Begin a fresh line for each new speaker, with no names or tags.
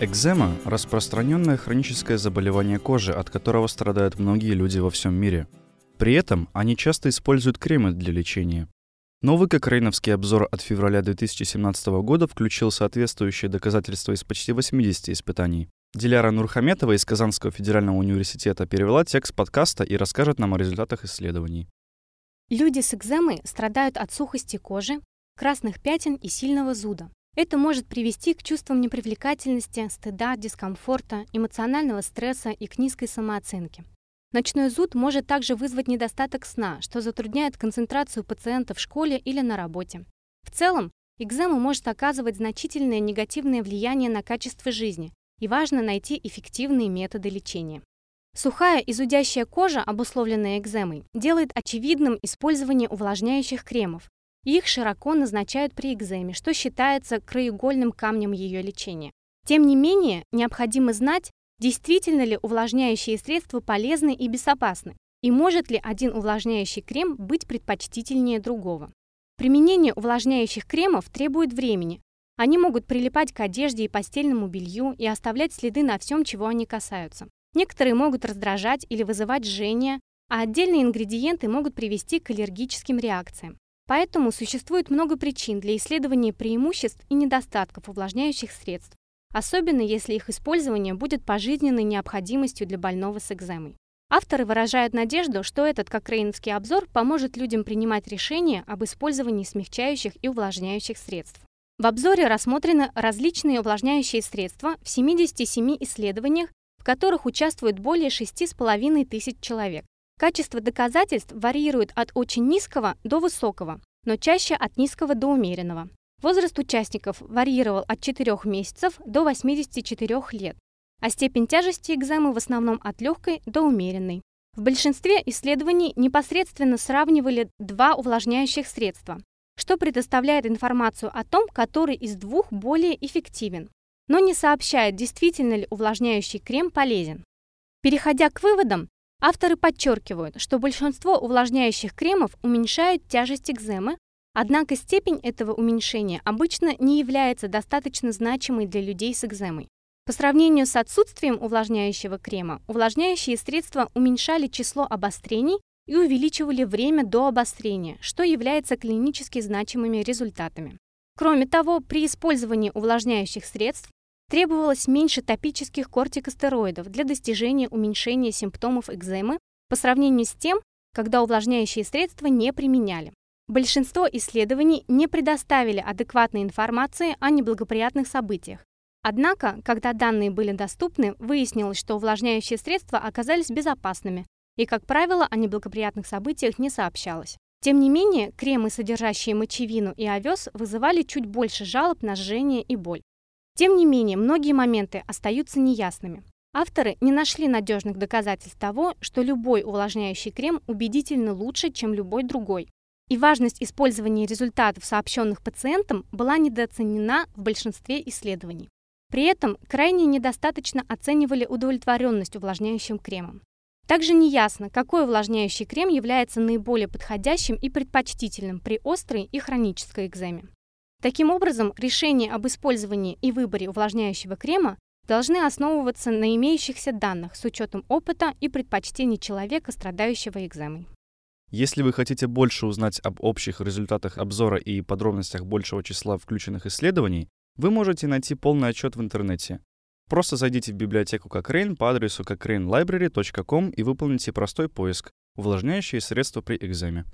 Экзема – распространенное хроническое заболевание кожи, от которого страдают многие люди во всем мире. При этом они часто используют кремы для лечения. Новый кокрейновский обзор от февраля 2017 года включил соответствующие доказательства из почти 80 испытаний. Диляра Нурхаметова из Казанского федерального университета перевела текст подкаста и расскажет нам о результатах исследований.
Люди с экземой страдают от сухости кожи, красных пятен и сильного зуда. Это может привести к чувствам непривлекательности, стыда, дискомфорта, эмоционального стресса и к низкой самооценке. Ночной зуд может также вызвать недостаток сна, что затрудняет концентрацию пациента в школе или на работе. В целом, экзема может оказывать значительное негативное влияние на качество жизни, и важно найти эффективные методы лечения. Сухая и зудящая кожа, обусловленная экземой, делает очевидным использование увлажняющих кремов, их широко назначают при экземе, что считается краеугольным камнем ее лечения. Тем не менее, необходимо знать, действительно ли увлажняющие средства полезны и безопасны, и может ли один увлажняющий крем быть предпочтительнее другого. Применение увлажняющих кремов требует времени. Они могут прилипать к одежде и постельному белью и оставлять следы на всем, чего они касаются. Некоторые могут раздражать или вызывать жжение, а отдельные ингредиенты могут привести к аллергическим реакциям. Поэтому существует много причин для исследования преимуществ и недостатков увлажняющих средств, особенно если их использование будет пожизненной необходимостью для больного с экземой. Авторы выражают надежду, что этот кокрейновский обзор поможет людям принимать решения об использовании смягчающих и увлажняющих средств. В обзоре рассмотрены различные увлажняющие средства в 77 исследованиях, в которых участвуют более 6,5 тысяч человек. Качество доказательств варьирует от очень низкого до высокого, но чаще от низкого до умеренного. Возраст участников варьировал от 4 месяцев до 84 лет, а степень тяжести экземы в основном от легкой до умеренной. В большинстве исследований непосредственно сравнивали два увлажняющих средства, что предоставляет информацию о том, который из двух более эффективен, но не сообщает, действительно ли увлажняющий крем полезен. Переходя к выводам, Авторы подчеркивают, что большинство увлажняющих кремов уменьшают тяжесть экземы, однако степень этого уменьшения обычно не является достаточно значимой для людей с экземой. По сравнению с отсутствием увлажняющего крема, увлажняющие средства уменьшали число обострений и увеличивали время до обострения, что является клинически значимыми результатами. Кроме того, при использовании увлажняющих средств Требовалось меньше топических кортикостероидов для достижения уменьшения симптомов экземы по сравнению с тем, когда увлажняющие средства не применяли. Большинство исследований не предоставили адекватной информации о неблагоприятных событиях. Однако, когда данные были доступны, выяснилось, что увлажняющие средства оказались безопасными, и, как правило, о неблагоприятных событиях не сообщалось. Тем не менее, кремы, содержащие мочевину и овес, вызывали чуть больше жалоб на жжение и боль. Тем не менее, многие моменты остаются неясными. Авторы не нашли надежных доказательств того, что любой увлажняющий крем убедительно лучше, чем любой другой. И важность использования результатов, сообщенных пациентам, была недооценена в большинстве исследований. При этом крайне недостаточно оценивали удовлетворенность увлажняющим кремом. Также неясно, какой увлажняющий крем является наиболее подходящим и предпочтительным при острой и хронической экземе. Таким образом, решения об использовании и выборе увлажняющего крема должны основываться на имеющихся данных с учетом опыта и предпочтений человека, страдающего экземой.
Если вы хотите больше узнать об общих результатах обзора и подробностях большего числа включенных исследований, вы можете найти полный отчет в интернете. Просто зайдите в библиотеку Cochrane по адресу cochranelibrary.com и выполните простой поиск «Увлажняющие средства при экземе».